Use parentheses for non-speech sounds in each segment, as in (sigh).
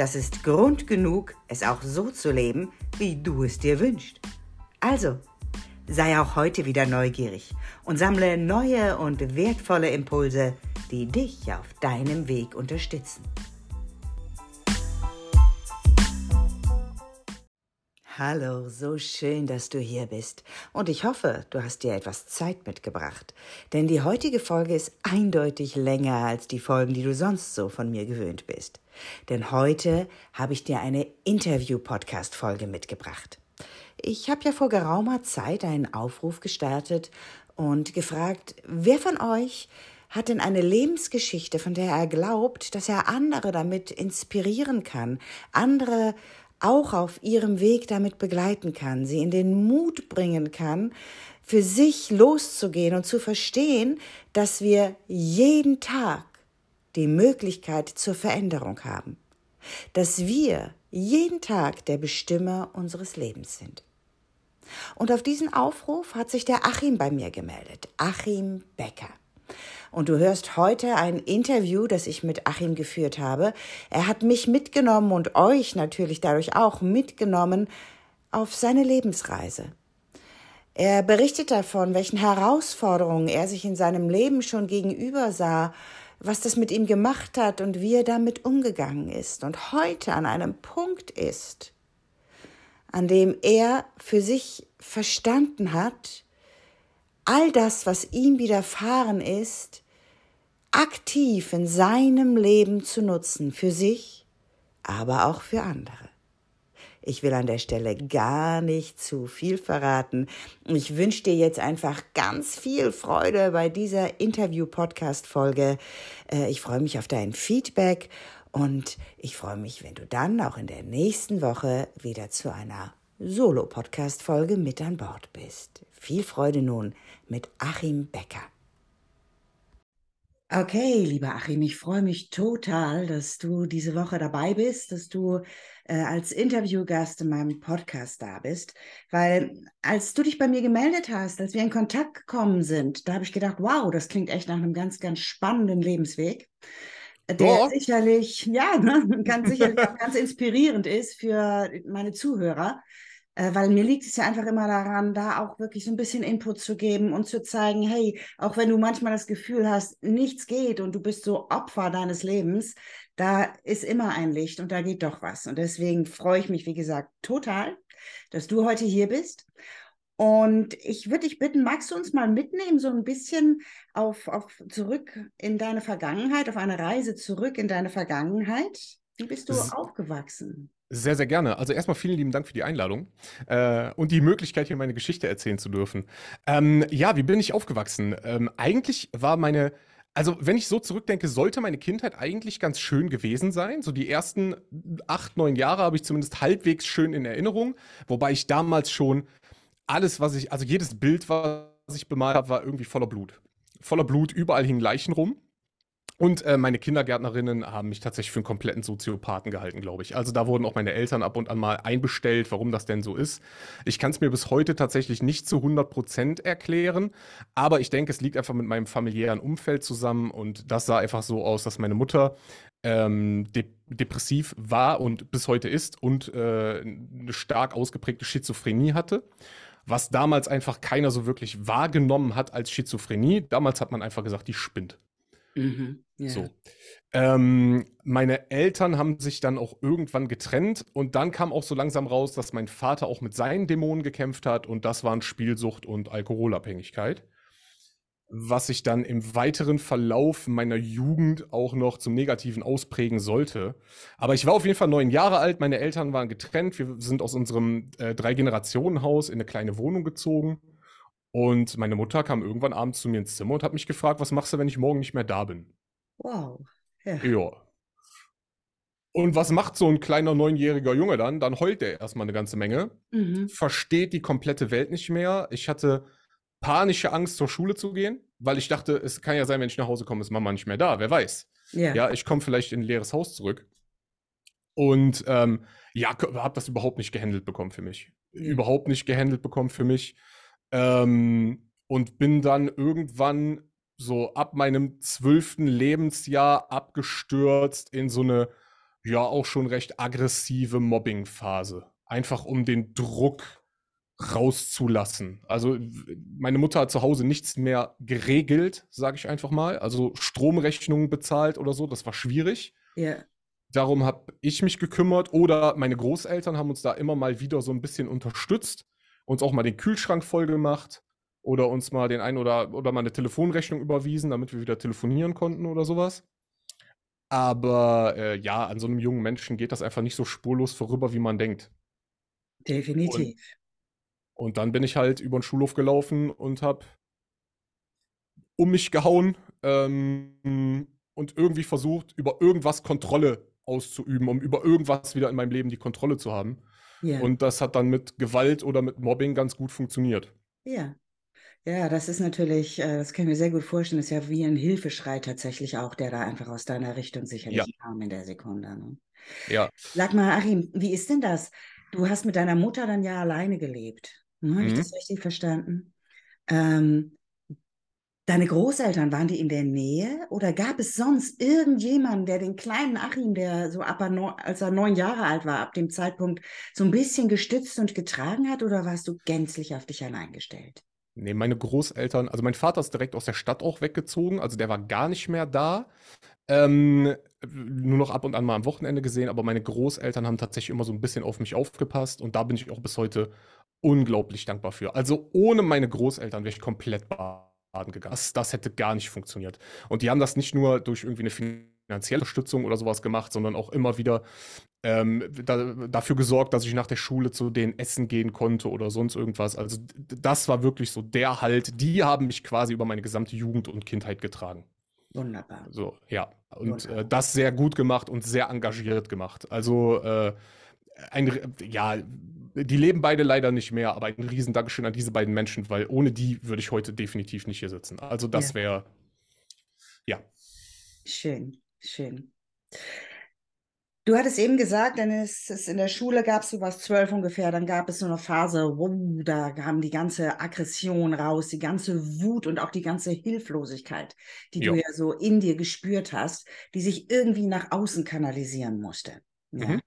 das ist Grund genug, es auch so zu leben, wie du es dir wünschst. Also, sei auch heute wieder neugierig und sammle neue und wertvolle Impulse, die dich auf deinem Weg unterstützen. Hallo, so schön, dass du hier bist. Und ich hoffe, du hast dir etwas Zeit mitgebracht. Denn die heutige Folge ist eindeutig länger als die Folgen, die du sonst so von mir gewöhnt bist. Denn heute habe ich dir eine Interview-Podcast-Folge mitgebracht. Ich habe ja vor geraumer Zeit einen Aufruf gestartet und gefragt, wer von euch hat denn eine Lebensgeschichte, von der er glaubt, dass er andere damit inspirieren kann, andere auch auf ihrem Weg damit begleiten kann, sie in den Mut bringen kann, für sich loszugehen und zu verstehen, dass wir jeden Tag die Möglichkeit zur Veränderung haben, dass wir jeden Tag der Bestimmer unseres Lebens sind. Und auf diesen Aufruf hat sich der Achim bei mir gemeldet, Achim Becker. Und du hörst heute ein Interview, das ich mit Achim geführt habe. Er hat mich mitgenommen und euch natürlich dadurch auch mitgenommen auf seine Lebensreise. Er berichtet davon, welchen Herausforderungen er sich in seinem Leben schon gegenüber sah, was das mit ihm gemacht hat und wie er damit umgegangen ist und heute an einem Punkt ist, an dem er für sich verstanden hat, all das, was ihm widerfahren ist, aktiv in seinem Leben zu nutzen, für sich, aber auch für andere. Ich will an der Stelle gar nicht zu viel verraten. Ich wünsche dir jetzt einfach ganz viel Freude bei dieser Interview-Podcast-Folge. Äh, ich freue mich auf dein Feedback und ich freue mich, wenn du dann auch in der nächsten Woche wieder zu einer Solo-Podcast-Folge mit an Bord bist. Viel Freude nun mit Achim Becker. Okay, lieber Achim, ich freue mich total, dass du diese Woche dabei bist, dass du äh, als Interviewgast in meinem Podcast da bist, weil als du dich bei mir gemeldet hast, als wir in Kontakt gekommen sind, da habe ich gedacht, wow, das klingt echt nach einem ganz, ganz spannenden Lebensweg, der oh. sicherlich, ja, ne, (laughs) ganz sicherlich auch ganz inspirierend ist für meine Zuhörer. Äh, weil mir liegt es ja einfach immer daran, da auch wirklich so ein bisschen Input zu geben und zu zeigen, hey, auch wenn du manchmal das Gefühl hast, nichts geht und du bist so Opfer deines Lebens, da ist immer ein Licht und da geht doch was. Und deswegen freue ich mich, wie gesagt, total, dass du heute hier bist. Und ich würde dich bitten, magst du uns mal mitnehmen, so ein bisschen auf, auf zurück in deine Vergangenheit, auf eine Reise zurück in deine Vergangenheit? Wie bist du S aufgewachsen? Sehr, sehr gerne. Also erstmal vielen lieben Dank für die Einladung äh, und die Möglichkeit, hier meine Geschichte erzählen zu dürfen. Ähm, ja, wie bin ich aufgewachsen? Ähm, eigentlich war meine, also wenn ich so zurückdenke, sollte meine Kindheit eigentlich ganz schön gewesen sein. So die ersten acht, neun Jahre habe ich zumindest halbwegs schön in Erinnerung, wobei ich damals schon alles, was ich, also jedes Bild, was ich bemalt habe, war irgendwie voller Blut. Voller Blut, überall hingen Leichen rum. Und äh, meine Kindergärtnerinnen haben mich tatsächlich für einen kompletten Soziopathen gehalten, glaube ich. Also da wurden auch meine Eltern ab und an mal einbestellt, warum das denn so ist. Ich kann es mir bis heute tatsächlich nicht zu 100 Prozent erklären, aber ich denke, es liegt einfach mit meinem familiären Umfeld zusammen und das sah einfach so aus, dass meine Mutter ähm, de depressiv war und bis heute ist und äh, eine stark ausgeprägte Schizophrenie hatte was damals einfach keiner so wirklich wahrgenommen hat als Schizophrenie. Damals hat man einfach gesagt, die spinnt. Mhm, ja. So. Ähm, meine Eltern haben sich dann auch irgendwann getrennt und dann kam auch so langsam raus, dass mein Vater auch mit seinen Dämonen gekämpft hat und das waren Spielsucht und Alkoholabhängigkeit. Was sich dann im weiteren Verlauf meiner Jugend auch noch zum Negativen ausprägen sollte. Aber ich war auf jeden Fall neun Jahre alt, meine Eltern waren getrennt, wir sind aus unserem äh, Drei-Generationen-Haus in eine kleine Wohnung gezogen. Und meine Mutter kam irgendwann abends zu mir ins Zimmer und hat mich gefragt, was machst du, wenn ich morgen nicht mehr da bin? Wow. Ja. ja. Und was macht so ein kleiner neunjähriger Junge dann? Dann heult er erstmal eine ganze Menge, Mhm. versteht die komplette Welt nicht mehr. Ich hatte panische Angst, zur Schule zu gehen, weil ich dachte, es kann ja sein, wenn ich nach Hause komme, ist Mama nicht mehr da. Wer weiß. Ja. Ja, ich komme vielleicht in ein leeres Haus zurück. Und ähm, ja, habe das überhaupt nicht gehandelt bekommen für mich. Ja. Überhaupt nicht gehandelt bekommen für mich. Ähm, und bin dann irgendwann so ab meinem zwölften Lebensjahr abgestürzt in so eine, ja, auch schon recht aggressive Mobbing-Phase. Einfach um den Druck rauszulassen. Also meine Mutter hat zu Hause nichts mehr geregelt, sage ich einfach mal. Also Stromrechnungen bezahlt oder so, das war schwierig. Ja. Darum habe ich mich gekümmert oder meine Großeltern haben uns da immer mal wieder so ein bisschen unterstützt, uns auch mal den Kühlschrank voll gemacht oder uns mal den ein oder, oder mal eine Telefonrechnung überwiesen, damit wir wieder telefonieren konnten oder sowas. Aber äh, ja, an so einem jungen Menschen geht das einfach nicht so spurlos vorüber, wie man denkt. Definitiv. Und dann bin ich halt über den Schulhof gelaufen und habe um mich gehauen ähm, und irgendwie versucht, über irgendwas Kontrolle auszuüben, um über irgendwas wieder in meinem Leben die Kontrolle zu haben. Ja. Und das hat dann mit Gewalt oder mit Mobbing ganz gut funktioniert. Ja. Ja, das ist natürlich, äh, das kann ich mir sehr gut vorstellen, das ist ja wie ein Hilfeschrei tatsächlich auch, der da einfach aus deiner Richtung sicherlich Ja. kam in der Sekunde. Ne? Ja, Sag mal, Achim, wie ist denn das? Du hast mit deiner Mutter dann ja alleine gelebt. Hm, Habe ich Mhm. das richtig verstanden? Ähm, deine Großeltern, waren die in der Nähe oder gab es sonst irgendjemanden, der den kleinen Achim, der so ab als er neun Jahre alt war, ab dem Zeitpunkt so ein bisschen gestützt und getragen hat oder warst du gänzlich auf dich allein gestellt? nee, meine Großeltern, also mein Vater ist direkt aus der Stadt auch weggezogen, also der war gar nicht mehr da. Ähm, nur noch ab und an mal am Wochenende gesehen, aber meine Großeltern haben tatsächlich immer so ein bisschen auf mich aufgepasst und da bin ich auch bis heute unglaublich dankbar für. Also ohne meine Großeltern wäre ich komplett baden gegangen. Das, das hätte gar nicht funktioniert. Und die haben das nicht nur durch irgendwie eine finanzielle Unterstützung oder sowas gemacht, sondern auch immer wieder ähm, da, dafür gesorgt, dass ich nach der Schule zu denen essen gehen konnte oder sonst irgendwas. Also das war wirklich so der Halt. Die haben mich quasi über meine gesamte Jugend und Kindheit getragen. Wunderbar. So, ja. Und äh, das sehr gut gemacht und sehr engagiert gemacht. Also, äh, ein, ja, die leben beide leider nicht mehr, aber ein riesen Dankeschön an diese beiden Menschen, weil ohne die würde ich heute definitiv nicht hier sitzen. Also, das Ja. wäre, ja. Schön, schön. Du hattest eben gesagt, dann ist es in der Schule gab es, du warst zwölf ungefähr, dann gab es so eine Phase, wow, da kam die ganze Aggression raus, die ganze Wut und auch die ganze Hilflosigkeit, die du Ja. ja so in dir gespürt hast, die sich irgendwie nach außen kanalisieren musste. Ja. Mhm.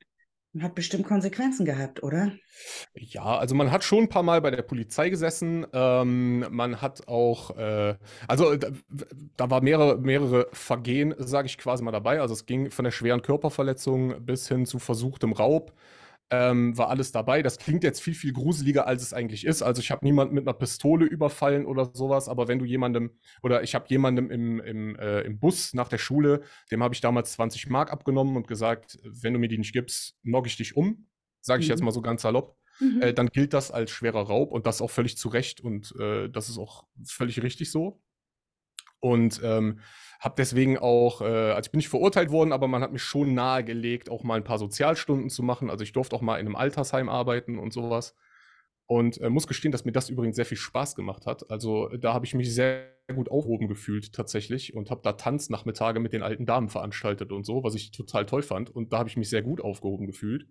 Hat bestimmt Konsequenzen gehabt, oder? Ja, also man hat schon ein paar Mal bei der Polizei gesessen. Ähm, man hat auch, äh, also da, da war mehrere, mehrere Vergehen, sage ich quasi mal dabei. Also es ging von der schweren Körperverletzung bis hin zu versuchtem Raub. Ähm, war alles dabei. Das klingt jetzt viel, viel gruseliger, als es eigentlich ist. Also ich habe niemanden mit einer Pistole überfallen oder sowas, aber wenn du jemandem, oder ich habe jemandem im, im, äh, im Bus nach der Schule, dem habe ich damals 20 Mark abgenommen und gesagt, wenn du mir die nicht gibst, knock ich dich um. Sage ich Mhm. jetzt mal so ganz salopp Mhm. äh, dann gilt das als schwerer Raub und das auch völlig zu Recht und äh, das ist auch völlig richtig so. Und ähm, habe deswegen auch, äh, also ich bin nicht verurteilt worden, aber man hat mich schon nahegelegt, auch mal ein paar Sozialstunden zu machen. Also ich durfte auch mal in einem Altersheim arbeiten und sowas. Und äh, muss gestehen, dass mir das übrigens sehr viel Spaß gemacht hat. Also da habe ich mich sehr gut aufgehoben gefühlt tatsächlich und habe da Tanznachmittage mit den alten Damen veranstaltet und so, was ich total toll fand. Und da habe ich mich sehr gut aufgehoben gefühlt.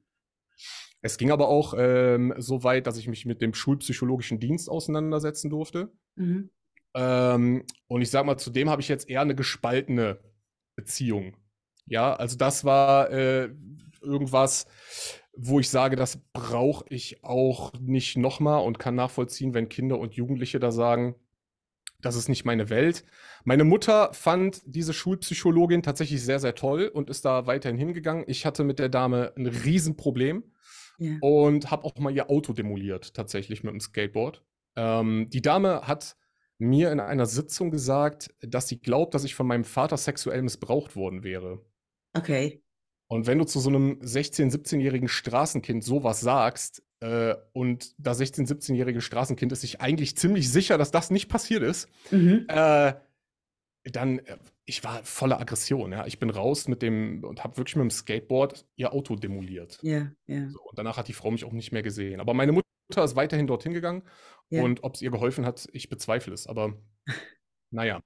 Es ging aber auch ähm, so weit, dass ich mich mit dem schulpsychologischen Dienst auseinandersetzen durfte. Mhm. Ähm, und ich sag mal, zudem habe ich jetzt eher eine gespaltene Beziehung. Ja, also das war äh, irgendwas, wo ich sage, das brauche ich auch nicht nochmal und kann nachvollziehen, wenn Kinder und Jugendliche da sagen, das ist nicht meine Welt. Meine Mutter fand diese Schulpsychologin tatsächlich sehr, sehr toll und ist da weiterhin hingegangen. Ich hatte mit der Dame ein Riesenproblem Ja. und habe auch mal ihr Auto demoliert, tatsächlich mit dem Skateboard. Ähm, die Dame hat mir in einer Sitzung gesagt, dass sie glaubt, dass ich von meinem Vater sexuell missbraucht worden wäre. Okay. Und wenn du zu so einem 16-, 17-jährigen Straßenkind sowas sagst, äh, und das 16-, 17-jährige Straßenkind ist sich eigentlich ziemlich sicher, dass das nicht passiert ist, Mhm. äh, dann, äh, ich war voller Aggression, ja. Ich bin raus mit dem und habe wirklich mit dem Skateboard ihr Auto demoliert. Ja, ja. So, und danach hat die Frau mich auch nicht mehr gesehen. Aber meine Mutter ist weiterhin dorthin gegangen Ja. und ob es ihr geholfen hat, ich bezweifle es. Aber (laughs) naja,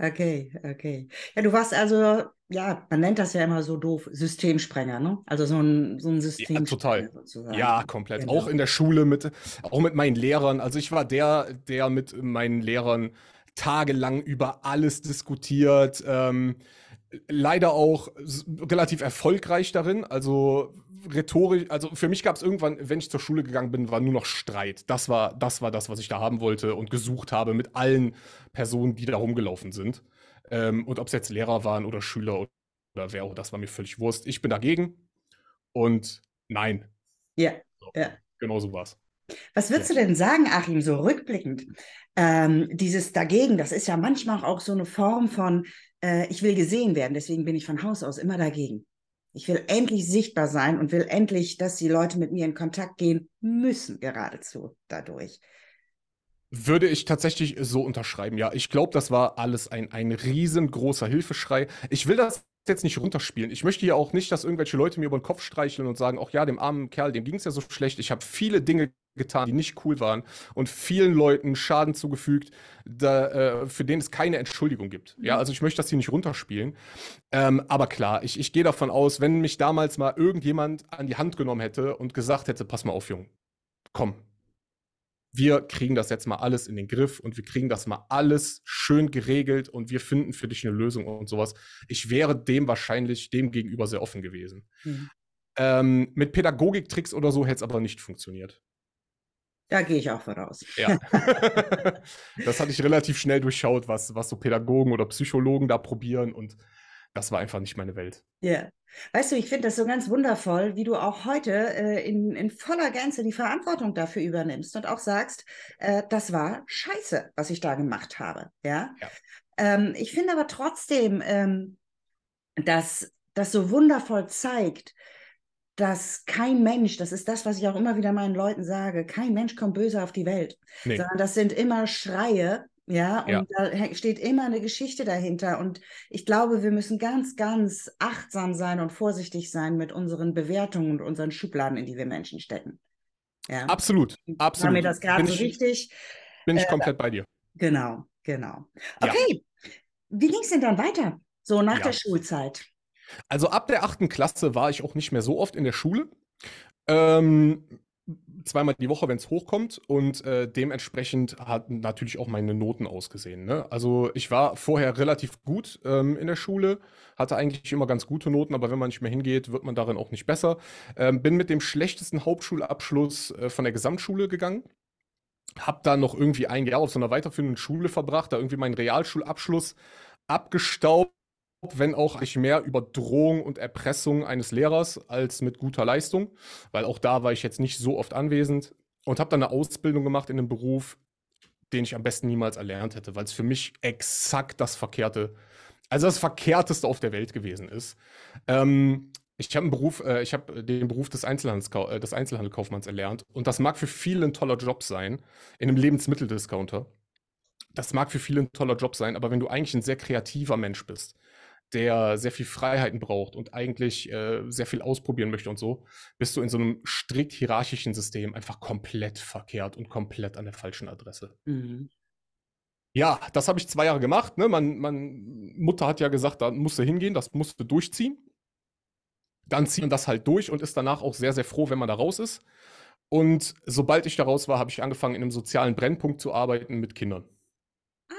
Okay, okay. Ja, du warst also, ja, man nennt das ja immer so doof, Systemsprenger, ne? Also so ein, so ein ja, Systemsprenger total. sozusagen. Ja, komplett. Genau. Auch in der Schule mit, auch mit meinen Lehrern. Also ich war der, der mit meinen Lehrern tagelang über alles diskutiert. Ähm, leider auch relativ erfolgreich darin. Also rhetorisch, also für mich gab es irgendwann, wenn ich zur Schule gegangen bin, war nur noch Streit. Das war, das war das, was ich da haben wollte und gesucht habe mit allen Personen, die da rumgelaufen sind. Ähm, und ob es jetzt Lehrer waren oder Schüler oder wer auch, das war mir völlig Wurst. Ich bin dagegen und nein, Ja, so, ja. genau so war's. Was würdest du denn sagen, Achim, so rückblickend? Ähm, dieses dagegen, das ist ja manchmal auch so eine Form von, äh, ich will gesehen werden, deswegen bin ich von Haus aus immer dagegen. Ich will endlich sichtbar sein und will endlich, dass die Leute mit mir in Kontakt gehen müssen, geradezu dadurch. Würde ich tatsächlich so unterschreiben, ja. Ich glaube, das war alles ein, ein riesengroßer Hilfeschrei. Ich will das jetzt nicht runterspielen. Ich möchte ja auch nicht, dass irgendwelche Leute mir über den Kopf streicheln und sagen, ach ja, dem armen Kerl, dem ging es ja so schlecht. Ich habe viele Dinge getan, die nicht cool waren und vielen Leuten Schaden zugefügt, da, äh, für den es keine Entschuldigung gibt. Ja, also ich möchte das hier nicht runterspielen. Ähm, aber klar, ich, ich gehe davon aus, wenn mich damals mal irgendjemand an die Hand genommen hätte und gesagt hätte, pass mal auf, Junge, komm, wir kriegen das jetzt mal alles in den Griff und wir kriegen das mal alles schön geregelt und wir finden für dich eine Lösung und sowas. Ich wäre dem wahrscheinlich dem gegenüber sehr offen gewesen. Mhm. Ähm, mit Pädagogiktricks oder so hätte es aber nicht funktioniert. Da gehe ich auch voraus. Ja. (laughs) das hatte ich relativ schnell durchschaut, was, was so Pädagogen oder Psychologen da probieren und das war einfach nicht meine Welt. Ja. Weißt du, ich finde das so ganz wundervoll, wie du auch heute äh, in, in voller Gänze die Verantwortung dafür übernimmst und auch sagst, äh, das war scheiße, was ich da gemacht habe. Ja. Ja. Ähm, ich finde aber trotzdem, ähm, dass das so wundervoll zeigt, dass kein Mensch, das ist das, was ich auch immer wieder meinen Leuten sage, kein Mensch kommt böse auf die Welt, Nee. sondern das sind immer Schreie, ja, und Ja. da steht immer eine Geschichte dahinter. Und ich glaube, wir müssen ganz, ganz achtsam sein und vorsichtig sein mit unseren Bewertungen und unseren Schubladen, in die wir Menschen stecken. Ja. Absolut, War absolut. mir das gerade bin so ich, wichtig? bin ich Äh, komplett bei dir. Genau, genau. Ja. Okay, wie ging es denn dann weiter? So nach Ja. der Schulzeit. Also ab der achten Klasse war ich auch nicht mehr so oft in der Schule. Ähm, zweimal die Woche, wenn es hochkommt. Und äh, dementsprechend hatten natürlich auch meine Noten ausgesehen. Ne? Also ich war vorher relativ gut ähm, in der Schule, hatte eigentlich immer ganz gute Noten, aber wenn man nicht mehr hingeht, wird man darin auch nicht besser. Ähm, bin mit dem schlechtesten Hauptschulabschluss äh, von der Gesamtschule gegangen. Hab dann noch irgendwie ein Jahr auf so einer weiterführenden Schule verbracht, da irgendwie meinen Realschulabschluss abgestaubt wenn auch nicht mehr über Drohung und Erpressung eines Lehrers als mit guter Leistung, weil auch da war ich jetzt nicht so oft anwesend und habe dann eine Ausbildung gemacht in einem Beruf, den ich am besten niemals erlernt hätte, weil es für mich exakt das Verkehrte, also das Verkehrteste auf der Welt gewesen ist. Ähm, ich habe Beruf, äh, ich habe den Beruf des, Einzelhandelskau äh, des Einzelhandelkaufmanns erlernt und das mag für viele ein toller Job sein, in einem Lebensmitteldiscounter. Das mag für viele ein toller Job sein, aber wenn du eigentlich ein sehr kreativer Mensch bist, der sehr viel Freiheiten braucht und eigentlich äh, sehr viel ausprobieren möchte und so, bist du in so einem strikt hierarchischen System einfach komplett verkehrt und komplett an der falschen Adresse. Mhm. Ja, das habe ich zwei Jahre gemacht. Ne? Man, man, Mutter hat ja gesagt, da musst du hingehen, das musst du durchziehen. Dann zieht man das halt durch und ist danach auch sehr, sehr froh, wenn man da raus ist. Und sobald ich da raus war, habe ich angefangen, in einem sozialen Brennpunkt zu arbeiten mit Kindern.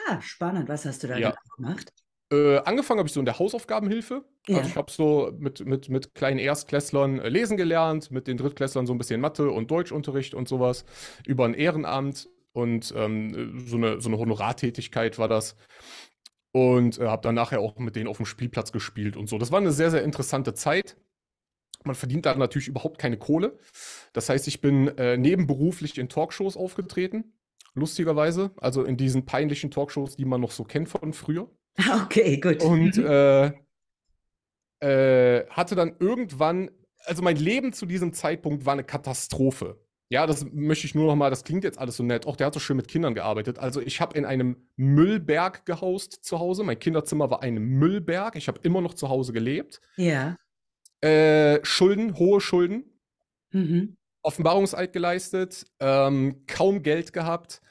Ah, spannend. Was hast du da Ja. genau gemacht? Äh, angefangen habe ich so in der Hausaufgabenhilfe. Ja. Also ich habe so mit, mit, mit kleinen Erstklässlern äh, lesen gelernt, mit den Drittklässlern so ein bisschen Mathe und Deutschunterricht und sowas über ein Ehrenamt und ähm, so eine, so eine Honorartätigkeit war das. Und äh, habe dann nachher auch mit denen auf dem Spielplatz gespielt und so. Das war eine sehr, sehr interessante Zeit. Man verdient da natürlich überhaupt keine Kohle. Das heißt, ich bin äh, nebenberuflich in Talkshows aufgetreten, lustigerweise. Also in diesen peinlichen Talkshows, die man noch so kennt von früher. (laughs) Okay, gut. Und Mhm. äh, äh, hatte dann irgendwann, also mein Leben zu diesem Zeitpunkt war eine Katastrophe. Ja, das möchte ich nur noch mal, das klingt jetzt alles so nett. Auch der hat so schön mit Kindern gearbeitet. Also ich habe in einem Müllberg gehaust zu Hause. Mein Kinderzimmer war ein Müllberg. Ich habe immer noch zu Hause gelebt. Ja. Äh, Schulden, hohe Schulden. Mhm. Offenbarungseid geleistet, ähm, kaum Geld gehabt,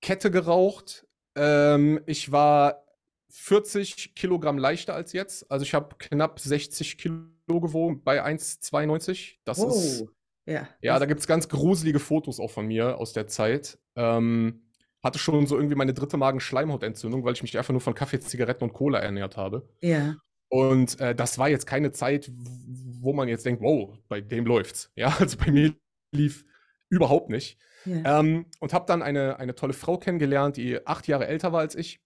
Kette geraucht. Ähm, ich war 40 Kilogramm leichter als jetzt. Also ich habe knapp 60 Kilo gewogen bei 1,92. Das Oh, ist, ja. ja, da gibt es ganz gruselige Fotos auch von mir aus der Zeit. Ähm, hatte schon so irgendwie meine dritte Magenschleimhautentzündung, weil ich mich einfach nur von Kaffee, Zigaretten und Cola ernährt habe. ja. Und äh, das war jetzt keine Zeit, wo man jetzt denkt, wow, bei dem läuft's. Ja, (laughs) also bei mir lief überhaupt nicht. ja. Ähm, und habe dann eine, eine tolle Frau kennengelernt, die acht Jahre älter war als ich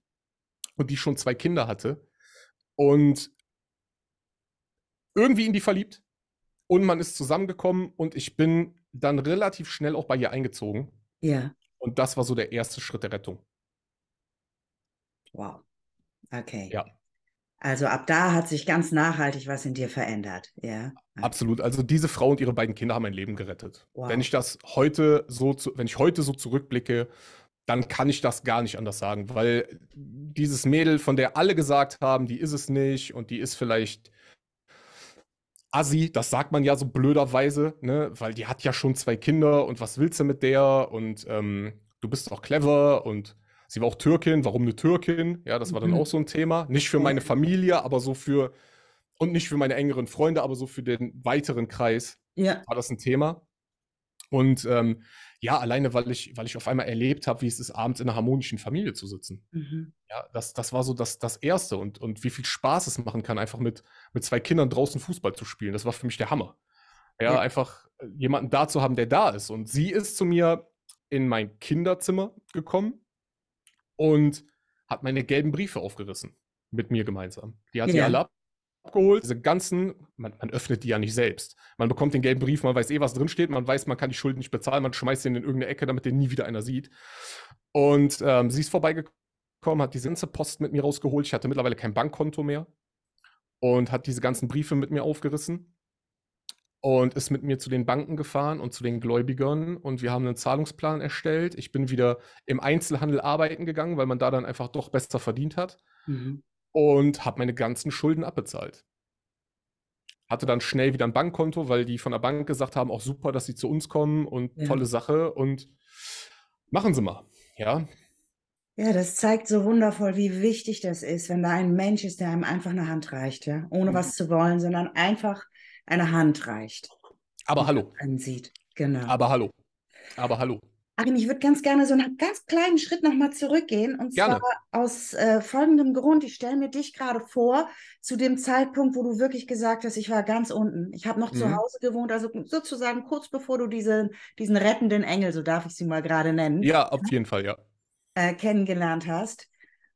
und die schon zwei Kinder hatte. Und irgendwie in die verliebt. Und man ist zusammengekommen und ich bin dann relativ schnell auch bei ihr eingezogen. ja. Und das war so der erste Schritt der Rettung. Wow. Okay. Ja. Also ab da hat sich ganz nachhaltig was in dir verändert. Ja. Absolut. Also diese Frau und ihre beiden Kinder haben mein Leben gerettet. Wow. Wenn ich das heute so, zu, wenn ich heute so zurückblicke, dann kann ich das gar nicht anders sagen, weil dieses Mädel, von der alle gesagt haben, die ist es nicht und die ist vielleicht Assi, das sagt man ja so blöderweise, ne? Weil die hat ja schon zwei Kinder und was willst du mit der? Und ähm, du bist auch clever und sie war auch Türkin, warum eine Türkin? Ja, das war dann Mhm. auch so ein Thema. Nicht für meine Familie, aber so für, und nicht für meine engeren Freunde, aber so für den weiteren Kreis Ja. war das ein Thema. Und ähm, ja, alleine, weil ich, weil ich auf einmal erlebt habe, wie es ist, abends in einer harmonischen Familie zu sitzen. Mhm. Ja, das, das war so das, das Erste und, und wie viel Spaß es machen kann, einfach mit, mit zwei Kindern draußen Fußball zu spielen. Das war für mich der Hammer. Ja, Ja. einfach äh, jemanden da zu haben, der da ist. Und sie ist zu mir in mein Kinderzimmer gekommen und hat meine gelben Briefe aufgerissen. Mit mir gemeinsam. Die hat die Ja. alle abgeholt. Diese ganzen, man, man öffnet die ja nicht selbst. Man bekommt den gelben Brief, man weiß eh, was drin steht, man weiß, man kann die Schulden nicht bezahlen, man schmeißt den in irgendeine Ecke, damit den nie wieder einer sieht. Und ähm, sie ist vorbeigekommen, hat die ganze Post mit mir rausgeholt. Ich hatte mittlerweile kein Bankkonto mehr und hat diese ganzen Briefe mit mir aufgerissen und ist mit mir zu den Banken gefahren und zu den Gläubigern und wir haben einen Zahlungsplan erstellt. Ich bin wieder im Einzelhandel arbeiten gegangen, weil man da dann einfach doch besser verdient hat Mhm. Und habe meine ganzen Schulden abbezahlt. Hatte dann schnell wieder ein Bankkonto, weil die von der Bank gesagt haben, auch super, dass sie zu uns kommen und Ja. tolle Sache und machen sie mal. Ja, Ja, das zeigt so wundervoll, wie wichtig das ist, wenn da ein Mensch ist, der einem einfach eine Hand reicht, ja, ohne Mhm. was zu wollen, sondern einfach eine Hand reicht. aber hallo, einen sieht. Genau. aber hallo, aber hallo. Achim, ich würde ganz gerne so einen ganz kleinen Schritt nochmal zurückgehen. Und Gerne. zwar aus äh, folgendem Grund. Ich stelle mir dich gerade vor, zu dem Zeitpunkt, wo du wirklich gesagt hast, ich war ganz unten. Ich habe noch zu Mhm. Hause gewohnt, also sozusagen kurz bevor du diesen, diesen rettenden Engel, so darf ich sie mal gerade nennen, Ja, auf jeden Fall, ja. äh, kennengelernt hast.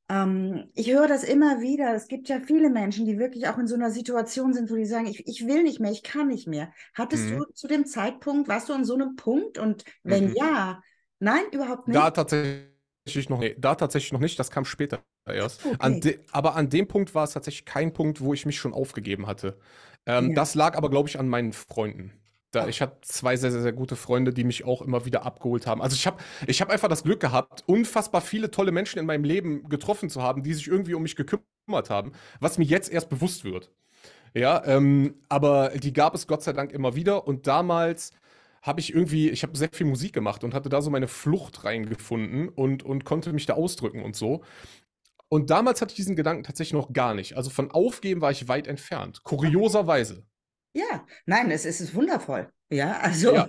Ähm, ich höre das immer wieder. Es gibt ja viele Menschen, die wirklich auch in so einer Situation sind, wo die sagen, ich, ich will nicht mehr, ich kann nicht mehr. Hattest Mhm. du zu dem Zeitpunkt, warst du an so einem Punkt? Und wenn Mhm. ja, nein, überhaupt nicht. Da tatsächlich noch, nee, da tatsächlich noch nicht, das kam später erst. Okay. An aber an dem Punkt war es tatsächlich kein Punkt, wo ich mich schon aufgegeben hatte. Ähm, Ja. Das lag aber, glaube ich, an meinen Freunden. Da, ich hatte zwei sehr, sehr, sehr gute Freunde, die mich auch immer wieder abgeholt haben. Also ich habe ich hab einfach das Glück gehabt, unfassbar viele tolle Menschen in meinem Leben getroffen zu haben, die sich irgendwie um mich gekümmert haben, was mir jetzt erst bewusst wird. Ja, ähm, aber die gab es Gott sei Dank immer wieder. Und damals habe ich irgendwie, ich habe sehr viel Musik gemacht und hatte da so meine Flucht reingefunden und, und konnte mich da ausdrücken und so. Und damals hatte ich diesen Gedanken tatsächlich noch gar nicht. Also von Aufgeben war ich weit entfernt. Kurioserweise. Ja, nein, es, es ist wundervoll. Ja, also, Ja.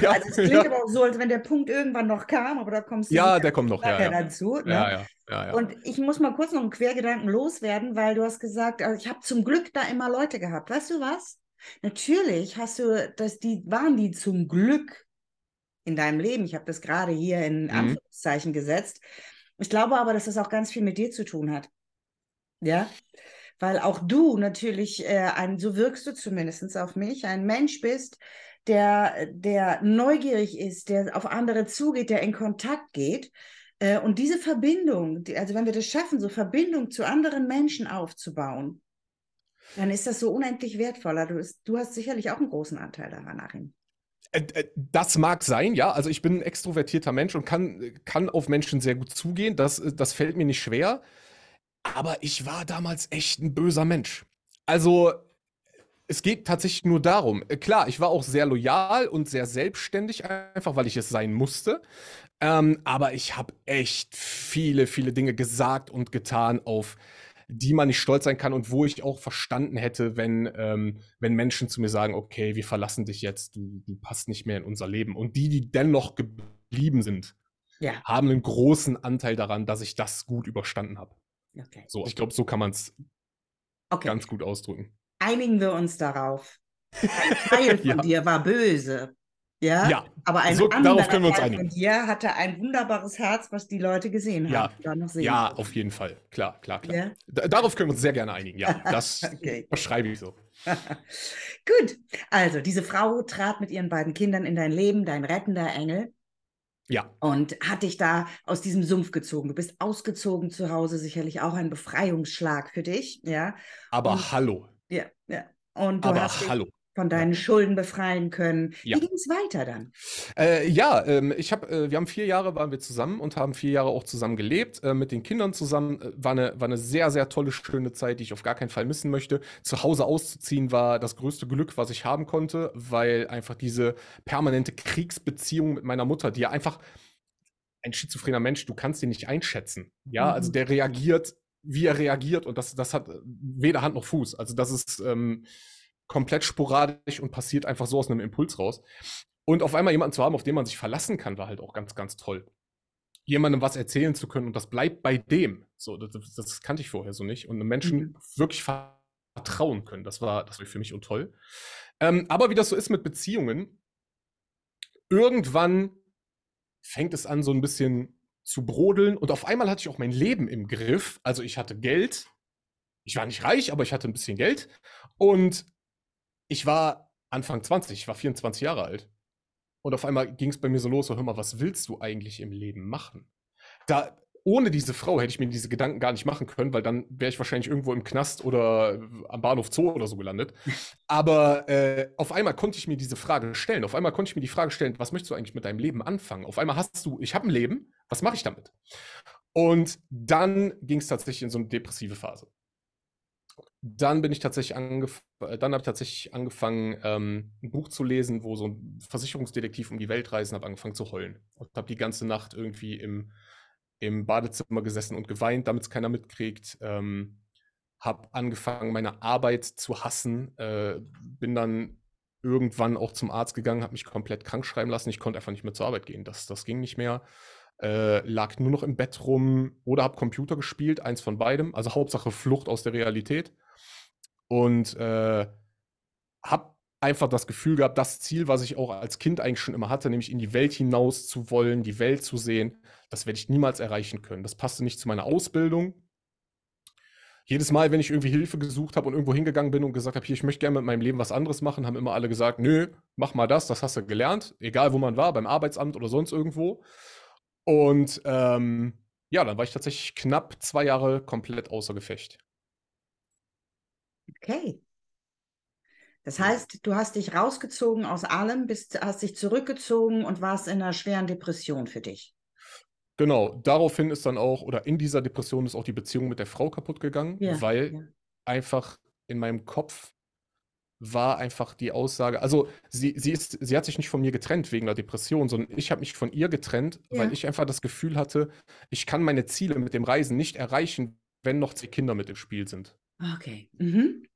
Ja, (laughs) also es klingt ja. aber auch so, als wenn der Punkt irgendwann noch kam, aber da kommst du Ja, der kommt noch, ja, ja. dazu. Ne? Ja, ja, ja, ja. Und ich muss mal kurz noch einen Quergedanken loswerden, weil du hast gesagt, also ich habe zum Glück da immer Leute gehabt. Weißt du was? Natürlich hast du, dass die waren die zum Glück in deinem Leben. Ich habe das gerade hier in Mhm. Anführungszeichen gesetzt. Ich glaube aber, dass das auch ganz viel mit dir zu tun hat. Ja, weil auch du natürlich äh, ein, so wirkst du zumindest auf mich, ein Mensch bist, der, der neugierig ist, der auf andere zugeht, der in Kontakt geht. Äh, und diese Verbindung, die, also wenn wir das schaffen, so Verbindung zu anderen Menschen aufzubauen, dann ist das so unendlich wertvoller. Du, ist, du hast sicherlich auch einen großen Anteil daran, Achim. Äh, äh, das mag sein, ja. Also ich bin ein extrovertierter Mensch und kann, kann auf Menschen sehr gut zugehen. Das, äh, das fällt mir nicht schwer. Aber ich war damals echt ein böser Mensch. Also es geht tatsächlich nur darum. Klar, ich war auch sehr loyal und sehr selbstständig, einfach weil ich es sein musste. Ähm, aber ich habe echt viele, viele Dinge gesagt und getan auf die man nicht stolz sein kann und wo ich auch verstanden hätte, wenn, ähm, wenn Menschen zu mir sagen, okay, wir verlassen dich jetzt, du, du passt nicht mehr in unser Leben. Und die, die dennoch geblieben sind, ja. haben einen großen Anteil daran, dass ich das gut überstanden habe. Okay. So, ich glaube, so kann man es okay. ganz gut ausdrücken. Einigen wir uns darauf. Ein (laughs) Teil von ja. dir war böse. Ja, ja. aber ein so, anderer können wir uns Teil von dir hatte ein wunderbares Herz, was die Leute gesehen ja. haben. ja, auf jeden Fall. Klar, klar, klar. Ja? Darauf können wir uns sehr gerne einigen. Ja, (laughs) das okay. verschreibe ich so. (laughs) Gut, also diese Frau trat mit ihren beiden Kindern in dein Leben, dein rettender Engel. Ja. Und hat dich da aus diesem Sumpf gezogen. Du bist ausgezogen zu Hause, sicherlich auch ein Befreiungsschlag für dich, ja. Aber Und, hallo. Ja, ja. Und du Aber hast hallo von deinen Schulden befreien können. Ja. Wie ging es weiter dann? Äh, ja, ähm, ich habe, äh, wir haben vier Jahre waren wir zusammen und haben vier Jahre auch zusammen gelebt, äh, mit den Kindern zusammen. Äh, war eine, war eine sehr, sehr tolle, schöne Zeit, die ich auf gar keinen Fall missen möchte. Zu Hause auszuziehen war das größte Glück, was ich haben konnte, weil einfach diese permanente Kriegsbeziehung mit meiner Mutter, die ja einfach ein schizophrener Mensch, du kannst ihn nicht einschätzen. Ja, also mhm. also der reagiert, wie er reagiert und das, das hat weder Hand noch Fuß. Also das ist ähm, komplett sporadisch und passiert einfach so aus einem Impuls raus. Und auf einmal jemanden zu haben, auf den man sich verlassen kann, war halt auch ganz, ganz toll. Jemandem was erzählen zu können und das bleibt bei dem. So, das, das kannte ich vorher so nicht. Und einem Menschen mhm. wirklich vertrauen können, das war, das war für mich untoll. Ähm, aber wie das so ist mit Beziehungen, irgendwann fängt es an, so ein bisschen zu brodeln. Und auf einmal hatte ich auch mein Leben im Griff. Also ich hatte Geld. Ich war nicht reich, aber ich hatte ein bisschen Geld. Und ich war Anfang 20, ich war 24 Jahre alt. Und auf einmal ging es bei mir so los, so, hör mal, was willst du eigentlich im Leben machen? Da, ohne diese Frau hätte ich mir diese Gedanken gar nicht machen können, weil dann wäre ich wahrscheinlich irgendwo im Knast oder am Bahnhof Zoo oder so gelandet. Aber äh, auf einmal konnte ich mir diese Frage stellen. Auf einmal konnte ich mir die Frage stellen, was möchtest du eigentlich mit deinem Leben anfangen? Auf einmal hast du, ich habe ein Leben, was mache ich damit? Und dann ging es tatsächlich in so eine depressive Phase dann bin ich tatsächlich angef äh, dann habe ich tatsächlich angefangen, ähm, ein Buch zu lesen, wo so ein Versicherungsdetektiv um die Welt reisen, habe angefangen zu heulen und habe die ganze Nacht irgendwie im, im Badezimmer gesessen und geweint, damit es keiner mitkriegt. Ähm, habe angefangen, meine Arbeit zu hassen, äh, bin dann irgendwann auch zum Arzt gegangen, habe mich komplett krank schreiben lassen. Ich konnte einfach nicht mehr zur Arbeit gehen. Das, das ging nicht mehr. Äh, lag nur noch im Bett rum oder habe Computer gespielt, eins von beidem. Also Hauptsache Flucht aus der Realität. Und äh, habe einfach das Gefühl gehabt, das Ziel, was ich auch als Kind eigentlich schon immer hatte, nämlich in die Welt hinaus zu wollen, die Welt zu sehen, das werde ich niemals erreichen können. Das passte nicht zu meiner Ausbildung. Jedes Mal, wenn ich irgendwie Hilfe gesucht habe und irgendwo hingegangen bin und gesagt habe, hier, ich möchte gerne mit meinem Leben was anderes machen, haben immer alle gesagt, nö, mach mal das, das hast du gelernt, egal wo man war, beim Arbeitsamt oder sonst irgendwo. Und ähm, ja, dann war ich tatsächlich knapp zwei Jahre komplett außer Gefecht. Okay. Das heißt, du hast dich rausgezogen aus allem, bist, hast dich zurückgezogen und warst in einer schweren Depression für dich. Genau, daraufhin ist dann auch, oder in dieser Depression ist auch die Beziehung mit der Frau kaputt gegangen, ja, weil ja. einfach in meinem Kopf war einfach die Aussage, also sie, sie, ist, sie hat sich nicht von mir getrennt wegen der Depression, sondern ich habe mich von ihr getrennt, ja. weil ich einfach das Gefühl hatte, ich kann meine Ziele mit dem Reisen nicht erreichen, wenn noch zwei Kinder mit im Spiel sind. Okay. Mhm.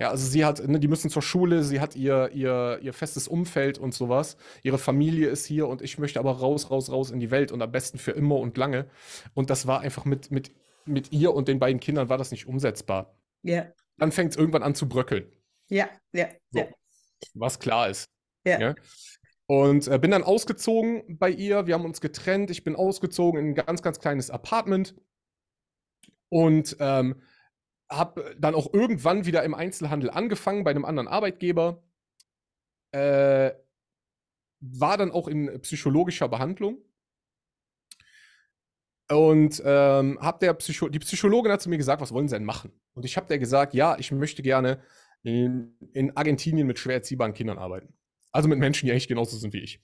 Ja, also sie hat, ne, die müssen zur Schule, sie hat ihr, ihr, ihr festes Umfeld und sowas. Ihre Familie ist hier und ich möchte aber raus, raus, raus in die Welt und am besten für immer und lange. Und das war einfach mit, mit, mit ihr und den beiden Kindern war das nicht umsetzbar. Ja. Dann fängt es irgendwann an zu bröckeln. Ja, ja, so, ja. Was klar ist. Ja. ja? Und äh, bin dann ausgezogen bei ihr. Wir haben uns getrennt. Ich bin ausgezogen in ein ganz, ganz kleines Apartment. Und ähm, habe dann auch irgendwann wieder im Einzelhandel angefangen bei einem anderen Arbeitgeber. Äh, war dann auch in psychologischer Behandlung. Und ähm, hab der Psycho die Psychologin hat zu mir gesagt, was wollen Sie denn machen? Und ich habe der gesagt, ja, ich möchte gerne in, in Argentinien mit schwer erziehbaren Kindern arbeiten. Also mit Menschen, die eigentlich genauso sind wie ich.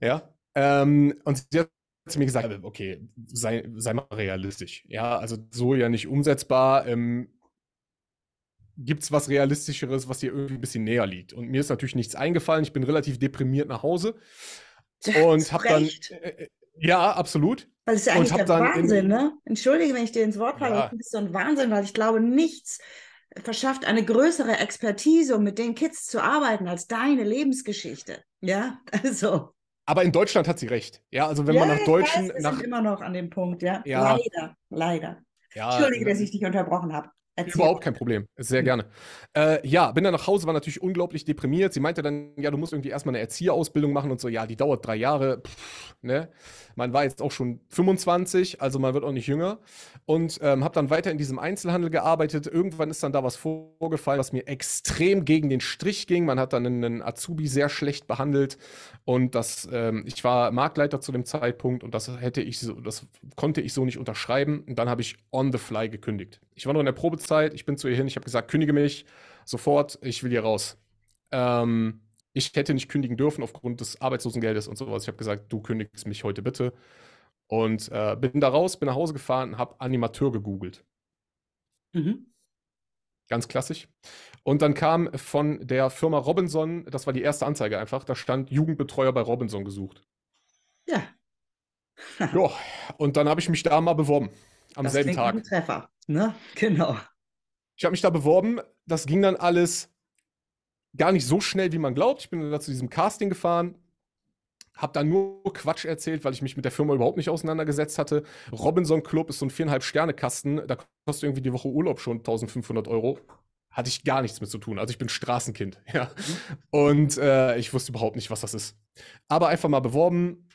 Ja. Ähm, und sie hat zu mir gesagt, okay, sei, sei mal realistisch. Ja, also so ja nicht umsetzbar. Ähm, Gibt es was Realistischeres, was dir irgendwie ein bisschen näher liegt? Und mir ist natürlich nichts eingefallen. Ich bin relativ deprimiert nach Hause. Und habe dann. Äh, äh, ja, absolut. Weil es ist ja eigentlich der Wahnsinn, ne? Entschuldige, wenn ich dir ins Wort falle, ja. es ist so ein Wahnsinn, weil ich glaube, nichts verschafft eine größere Expertise, um mit den Kids zu arbeiten, als deine Lebensgeschichte. Ja, (laughs) also. Aber in Deutschland hat sie recht. Ja, also wenn ja, man nach Deutschen. Weiß, wir nach... sind immer noch an dem Punkt, ja. ja. Leider, leider. Ja, Entschuldige, dass ich dich unterbrochen habe. Erzähl. Überhaupt kein Problem. Sehr hm. gerne. Äh, ja, bin dann nach Hause, war natürlich unglaublich deprimiert. Sie meinte dann, ja, du musst irgendwie erstmal eine Erzieherausbildung machen und so. Ja, die dauert drei Jahre. Pff, ne? Man war jetzt auch schon 25, also man wird auch nicht jünger. Und ähm, habe dann weiter in diesem Einzelhandel gearbeitet. Irgendwann ist dann da was vorgefallen, was mir extrem gegen den Strich ging. Man hat dann einen Azubi sehr schlecht behandelt. Und das, ähm, ich war Marktleiter zu dem Zeitpunkt und das hätte ich so, das konnte ich so nicht unterschreiben. Und dann habe ich on the fly gekündigt. Ich war noch in der Probezeit, ich bin zu ihr hin, ich habe gesagt, kündige mich sofort, ich will hier raus. Ähm, ich hätte nicht kündigen dürfen aufgrund des Arbeitslosengeldes und sowas. Ich habe gesagt, du kündigst mich heute bitte. Und äh, bin da raus, bin nach Hause gefahren und habe Animateur gegoogelt. Mhm. Ganz klassisch. Und dann kam von der Firma Robinson, das war die erste Anzeige einfach, da stand Jugendbetreuer bei Robinson gesucht. Ja. (laughs) ja, und dann habe ich mich da mal beworben. Am das selben Tag. Ein Treffer, ne? Genau. Ich habe mich da beworben. Das ging dann alles gar nicht so schnell, wie man glaubt. Ich bin dann zu diesem Casting gefahren, habe da nur Quatsch erzählt, weil ich mich mit der Firma überhaupt nicht auseinandergesetzt hatte. Robinson Club ist so ein viereinhalb Sterne Kasten. Da kostet irgendwie die Woche Urlaub schon 1500 Euro. Hatte ich gar nichts mit zu tun. Also ich bin Straßenkind, (laughs) ja. Und äh, ich wusste überhaupt nicht, was das ist. Aber einfach mal beworben.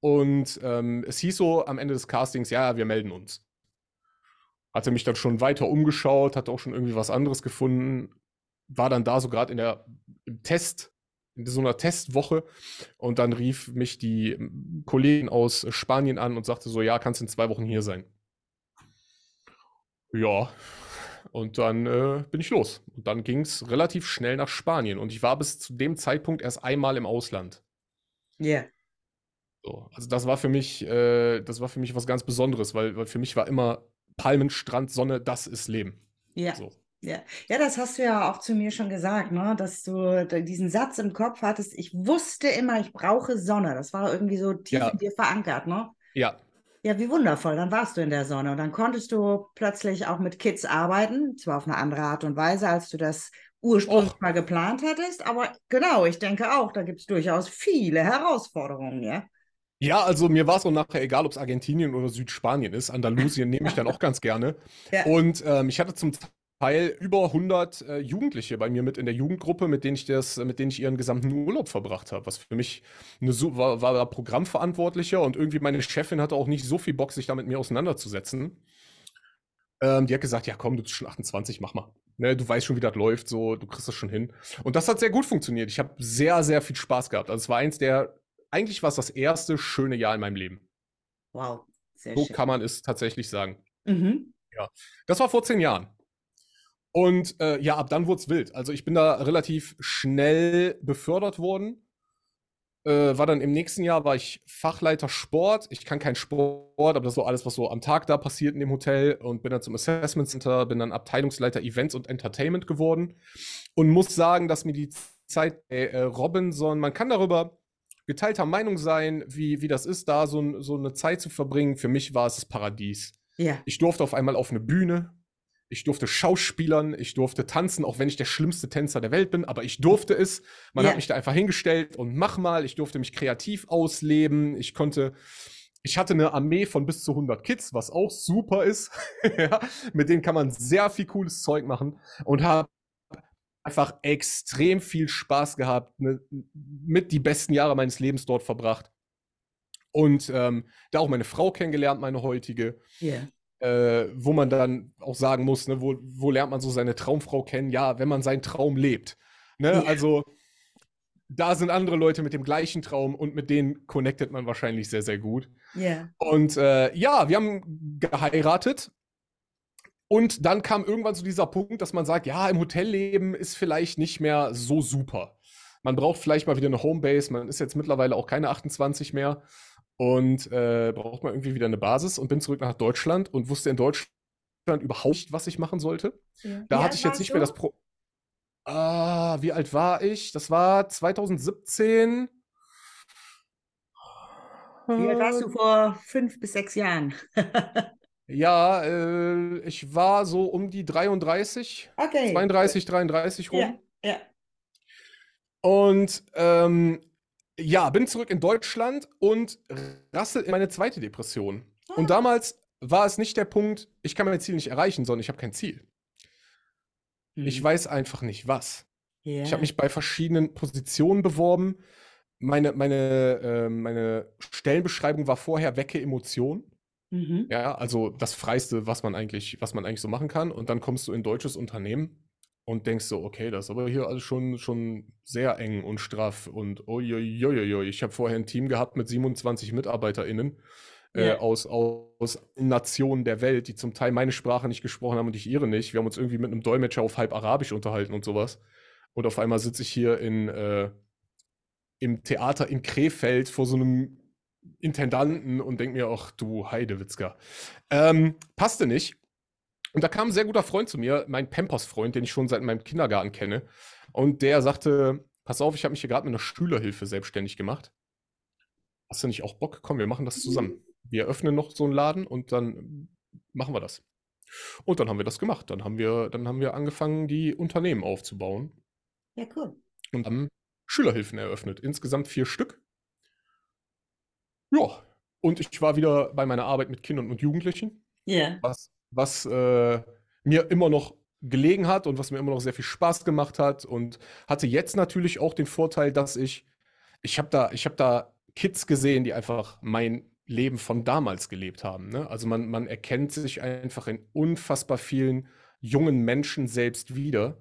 Und ähm, es hieß so am Ende des Castings, ja, wir melden uns. Hatte mich dann schon weiter umgeschaut, hatte auch schon irgendwie was anderes gefunden war dann da so gerade in der im Test, in so einer Testwoche und dann rief mich die ähm, Kollegin aus Spanien an und sagte so, ja, kannst in zwei Wochen hier sein. Ja, und dann äh, bin ich los. Und dann ging es relativ schnell nach Spanien. Und ich war bis zu dem Zeitpunkt erst einmal im Ausland. Ja. Yeah. So, also das war für mich, äh, das war für mich was ganz Besonderes, weil, weil für mich war immer Palmen, Strand, Sonne, das ist Leben. Ja. So. Ja. ja, das hast du ja auch zu mir schon gesagt, ne? dass du diesen Satz im Kopf hattest, ich wusste immer, ich brauche Sonne. Das war irgendwie so tief ja. in dir verankert, ne? Ja. Ja, wie wundervoll. Dann warst du in der Sonne und dann konntest du plötzlich auch mit Kids arbeiten, zwar auf eine andere Art und Weise, als du das ursprünglich Och. mal geplant hattest, aber genau, ich denke auch, da gibt es durchaus viele Herausforderungen, ja. Ja, also mir war es auch nachher egal, ob es Argentinien oder Südspanien ist. Andalusien nehme ich dann auch ganz gerne. (laughs) Ja. Und ähm, ich hatte zum Teil über 100 äh, Jugendliche bei mir mit in der Jugendgruppe, mit denen ich das, mit denen ich ihren gesamten Urlaub verbracht habe. Was für mich eine, war, war da Programmverantwortlicher und irgendwie meine Chefin hatte auch nicht so viel Bock, sich da mit mir auseinanderzusetzen. Ähm, die hat gesagt, ja komm, du bist schon 28, mach mal. Ne, du weißt schon, wie das läuft, so, du kriegst das schon hin. Und das hat sehr gut funktioniert. Ich habe sehr, sehr viel Spaß gehabt. Also es war eins der, eigentlich war es das erste schöne Jahr in meinem Leben. Wow, sehr so schön. So kann man es tatsächlich sagen. Mhm. Ja, das war vor zehn Jahren. Und äh, ja, ab dann wurde es wild. Also ich bin da relativ schnell befördert worden. Äh, war dann im nächsten Jahr, war ich Fachleiter Sport. Ich kann keinen Sport, aber das ist so alles, was so am Tag da passiert in dem Hotel. Und bin dann zum Assessment Center, bin dann Abteilungsleiter Events und Entertainment geworden. Und muss sagen, dass mir die Zeit äh, Robinson, man kann darüber geteilter Meinung sein, wie, wie das ist, da so, so eine Zeit zu verbringen. Für mich war es das Paradies. Ja. Ich durfte auf einmal auf eine Bühne, ich durfte Schauspielern, ich durfte tanzen, auch wenn ich der schlimmste Tänzer der Welt bin, aber ich durfte es. Man yeah. hat mich da einfach hingestellt und mach mal. Ich durfte mich kreativ ausleben. Ich konnte, ich hatte eine Armee von bis zu 100 Kids, was auch super ist. (laughs) ja, mit denen kann man sehr viel cooles Zeug machen und habe einfach extrem viel Spaß gehabt, ne, mit die besten Jahre meines Lebens dort verbracht. Und ähm, da auch meine Frau kennengelernt, meine heutige. Yeah äh, wo man dann auch sagen muss, ne, wo, wo lernt man so seine Traumfrau kennen? Ja, wenn man seinen Traum lebt. Ne? Ja. Also da sind andere Leute mit dem gleichen Traum und mit denen connectet man wahrscheinlich sehr, sehr gut. Yeah. Und äh, ja, wir haben geheiratet. Und dann kam irgendwann zu dieser Punkt, dass man sagt, ja, im Hotelleben ist vielleicht nicht mehr so super. man braucht vielleicht mal wieder eine Homebase. Man ist jetzt mittlerweile auch keine 28 mehr und äh, braucht mal irgendwie wieder eine Basis und bin zurück nach Deutschland und wusste in Deutschland überhaupt nicht, was ich machen sollte. Ja. Da wie hatte ich jetzt nicht du? mehr das Pro. Ah, wie alt war ich? Das war 2017. Wie alt warst du vor fünf bis sechs Jahren? (laughs) ja, äh, ich war so um die 33. Okay. 32, 33 rum. Ja, ja. Und ähm, ja, bin zurück in Deutschland und rassel in meine zweite Depression. Ah. Und damals war es nicht der Punkt, ich kann mein Ziel nicht erreichen, sondern ich habe kein Ziel. Mhm. Ich weiß einfach nicht was. Yeah. Ich habe mich bei verschiedenen Positionen beworben. Meine, meine, äh, meine Stellenbeschreibung war vorher Wecke Emotionen. Mhm. Ja, also das Freiste, was man eigentlich, was man eigentlich so machen kann. Und dann kommst du in ein deutsches Unternehmen und denkst so, okay, das ist aber hier alles schon, schon sehr eng und straff und uiuiuiui. Ich habe vorher ein Team gehabt mit 27 MitarbeiterInnen äh, aus, aus Nationen der Welt, die zum Teil meine Sprache nicht gesprochen haben und ich ihre nicht. Wir haben uns irgendwie mit einem Dolmetscher auf halb Arabisch unterhalten und sowas. Und auf einmal sitze ich hier in, äh, im Theater in Krefeld vor so einem Intendanten und denke mir, ach du Heidewitzka. Ähm, passte nicht. Und da kam ein sehr guter Freund zu mir, mein Pampers-Freund, den ich schon seit meinem Kindergarten kenne. Und der sagte, pass auf, ich habe mich hier gerade mit einer Schülerhilfe selbstständig gemacht. Hast du nicht auch Bock? Komm, wir machen das zusammen. Wir öffnen noch so einen Laden und dann machen wir das. Und dann haben wir das gemacht. Dann haben wir, dann haben wir angefangen, die Unternehmen aufzubauen. Ja, cool. Und haben Schülerhilfen eröffnet. Insgesamt vier Stück. Ja. Und ich war wieder bei meiner Arbeit mit Kindern und Jugendlichen. Ja. Yeah. Was was äh, mir immer noch gelegen hat und was mir immer noch sehr viel Spaß gemacht hat und hatte jetzt natürlich auch den Vorteil, dass ich, ich habe da, ich habe da Kids gesehen, die einfach mein Leben von damals gelebt haben. Ne? Also man, man erkennt sich einfach in unfassbar vielen jungen Menschen selbst wieder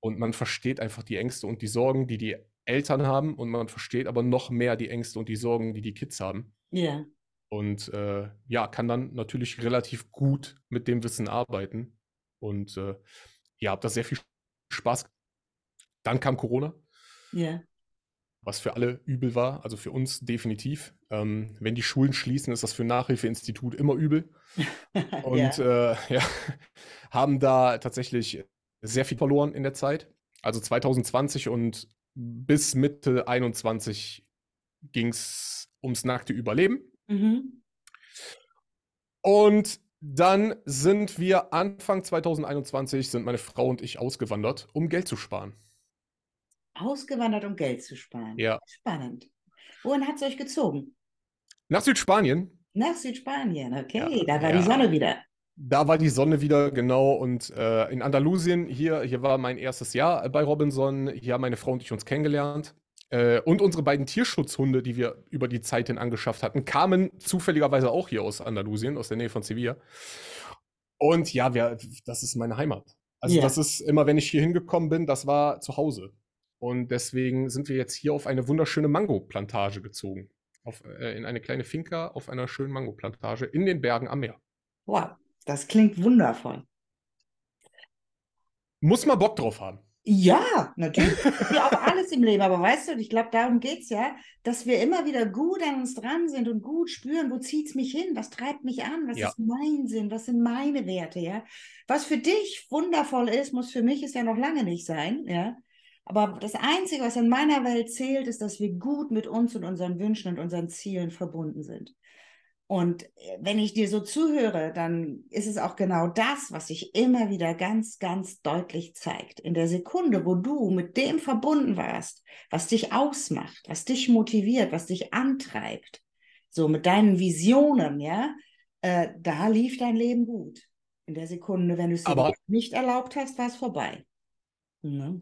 und man versteht einfach die Ängste und die Sorgen, die die Eltern haben und man versteht aber noch mehr die Ängste und die Sorgen, die die Kids haben. Ja. Yeah. Und äh, ja, kann dann natürlich relativ gut mit dem Wissen arbeiten. Und äh, ja, habe da sehr viel Spaß. Dann kam Corona. Ja. Yeah. Was für alle übel war, also für uns definitiv. Ähm, wenn die Schulen schließen, ist das für ein Nachhilfeinstitut immer übel. (laughs) Und yeah. äh, (laughs) ja, haben da tatsächlich sehr viel verloren in der Zeit. Also 2020 und bis Mitte 21 ging es ums nackte Überleben. Mhm. Und dann sind wir Anfang 2021, sind meine Frau und ich ausgewandert, um Geld zu sparen. Ausgewandert, um Geld zu sparen. Ja. Spannend. Wohin hat es euch gezogen? Nach Südspanien. Nach Südspanien, okay. Ja, da war ja. die Sonne wieder. Da war die Sonne wieder, genau. Und äh, in Andalusien, hier, hier war mein erstes Jahr bei Robinson. Hier haben meine Frau und ich uns kennengelernt. Äh, und unsere beiden Tierschutzhunde, die wir über die Zeit hin angeschafft hatten, kamen zufälligerweise auch hier aus Andalusien, aus der Nähe von Sevilla. Und ja, wir, das ist meine Heimat. Also, yeah. das ist immer, wenn ich hier hingekommen bin, das war zu Hause. Und deswegen sind wir jetzt hier auf eine wunderschöne Mango-Plantage gezogen. Auf, äh, in eine kleine Finca auf einer schönen Mango-Plantage in den Bergen am Meer. Wow, das klingt wundervoll. Muss man Bock drauf haben. Ja, natürlich. Wie auch alles im Leben. Aber weißt du, ich glaube, darum geht es ja, dass wir immer wieder gut an uns dran sind und gut spüren, wo zieht es mich hin, was treibt mich an, was ja. ist mein Sinn, was sind meine Werte, ja. Was für dich wundervoll ist, muss für mich es ja noch lange nicht sein, ja. Aber das Einzige, was in meiner Welt zählt, ist, dass wir gut mit uns und unseren Wünschen und unseren Zielen verbunden sind. Und äh, wenn ich dir so zuhöre, dann ist es auch genau das, was sich immer wieder ganz, ganz deutlich zeigt. In der Sekunde, wo du mit dem verbunden warst, was dich ausmacht, was dich motiviert, was dich antreibt, so mit deinen Visionen, ja, äh, da lief dein Leben gut. In der Sekunde, wenn du es dir nicht erlaubt hast, war es vorbei. Ne?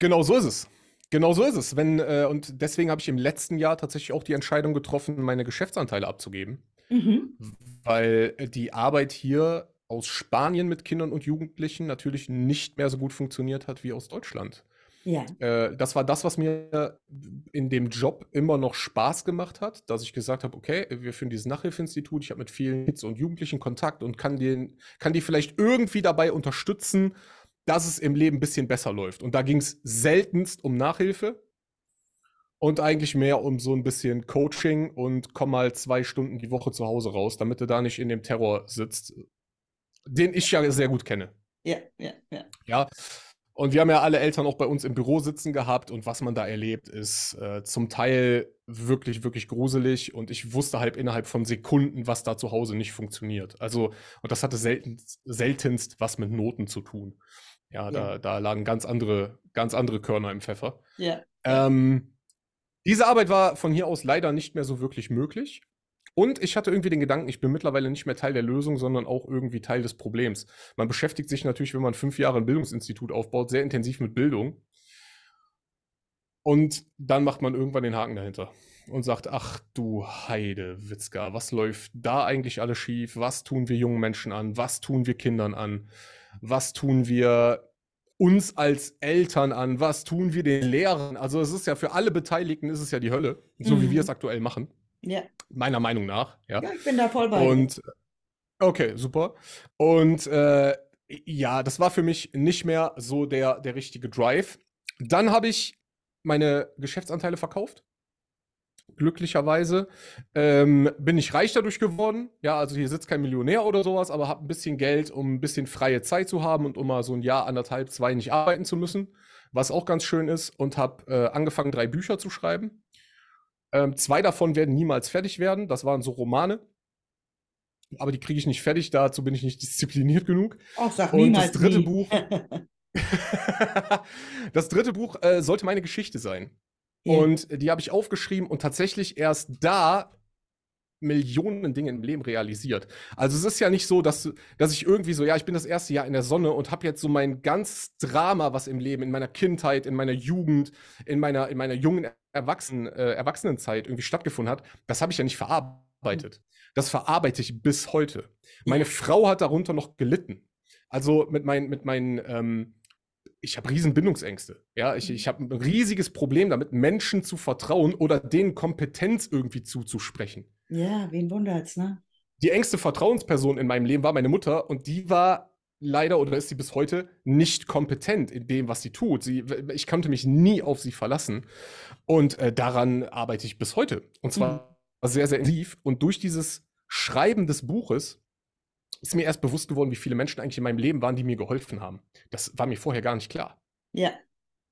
Genau so ist es. Genau so ist es. Wenn, äh, und deswegen habe ich im letzten Jahr tatsächlich auch die Entscheidung getroffen, meine Geschäftsanteile abzugeben. Mhm. Weil äh, die Arbeit hier aus Spanien mit Kindern und Jugendlichen natürlich nicht mehr so gut funktioniert hat wie aus Deutschland. Ja. Äh, das war das, was mir in dem Job immer noch Spaß gemacht hat, dass ich gesagt habe, okay, wir führen dieses Nachhilfeinstitut, ich habe mit vielen Kids und Jugendlichen Kontakt und kann, den, kann die vielleicht irgendwie dabei unterstützen, dass es im Leben ein bisschen besser läuft. Und da ging es seltenst um Nachhilfe und eigentlich mehr um so ein bisschen Coaching und komm mal zwei Stunden die Woche zu Hause raus, damit du da nicht in dem Terror sitzt, den ich ja sehr gut kenne. Ja, ja, ja. Ja. Und wir haben ja alle Eltern auch bei uns im Büro sitzen gehabt und was man da erlebt, ist äh, zum Teil wirklich, wirklich gruselig und ich wusste halt innerhalb von Sekunden, was da zu Hause nicht funktioniert. Also, und das hatte selten, seltenst was mit Noten zu tun. Ja, ja. Da, da lagen ganz andere, ganz andere Körner im Pfeffer. Ja. Ähm, diese Arbeit war von hier aus leider nicht mehr so wirklich möglich. Und ich hatte irgendwie den Gedanken, ich bin mittlerweile nicht mehr Teil der Lösung, sondern auch irgendwie Teil des Problems. Man beschäftigt sich natürlich, wenn man fünf Jahre ein Bildungsinstitut aufbaut, sehr intensiv mit Bildung. Und dann macht man irgendwann den Haken dahinter und sagt, ach du Heide, Witzka, was läuft da eigentlich alles schief? Was tun wir jungen Menschen an? Was tun wir Kindern an? Was tun wir uns als Eltern an? Was tun wir den Lehrern? Also es ist ja für alle Beteiligten ist es ja die Hölle, so mhm. wie wir es aktuell machen. Ja. Meiner Meinung nach. Ja, ja ich bin da voll bei. Und okay, super. Und äh, ja, das war für mich nicht mehr so der, der richtige Drive. Dann habe ich meine Geschäftsanteile verkauft. Glücklicherweise ähm, bin ich reich dadurch geworden. Ja, also hier sitzt kein Millionär oder sowas, aber habe ein bisschen Geld, um ein bisschen freie Zeit zu haben und um mal so ein Jahr, anderthalb, zwei nicht arbeiten zu müssen, was auch ganz schön ist. Und habe äh, angefangen, drei Bücher zu schreiben. Ähm, zwei davon werden niemals fertig werden. Das waren so Romane. Aber die kriege ich nicht fertig, dazu bin ich nicht diszipliniert genug. Ach, sag Und niemals das dritte nie. Buch. (laughs) (laughs) das dritte Buch äh, sollte meine Geschichte sein. Und die habe ich aufgeschrieben und tatsächlich erst da Millionen Dinge im Leben realisiert. Also es ist ja nicht so, dass, dass ich irgendwie so, ja, ich bin das erste Jahr in der Sonne und habe jetzt so mein ganzes Drama, was im Leben, in meiner Kindheit, in meiner Jugend, in meiner, in meiner jungen Erwachsenen, äh, Erwachsenenzeit irgendwie stattgefunden hat, das habe ich ja nicht verarbeitet. Das verarbeite ich bis heute. Meine Frau hat darunter noch gelitten. Also mit, mein, mit meinen, ähm, ich habe riesen Bindungsängste. Ja, ich, ich habe ein riesiges Problem damit, Menschen zu vertrauen oder denen Kompetenz irgendwie zuzusprechen. Ja, wen wundert's, ne? Die engste Vertrauensperson in meinem Leben war meine Mutter und die war leider oder ist sie bis heute nicht kompetent in dem, was sie tut. Sie, ich konnte mich nie auf sie verlassen und äh, daran arbeite ich bis heute. Und zwar Mhm. sehr, sehr intensiv. Und durch dieses Schreiben des Buches ist mir erst bewusst geworden, wie viele Menschen eigentlich in meinem Leben waren, die mir geholfen haben. Das war mir vorher gar nicht klar. Ja.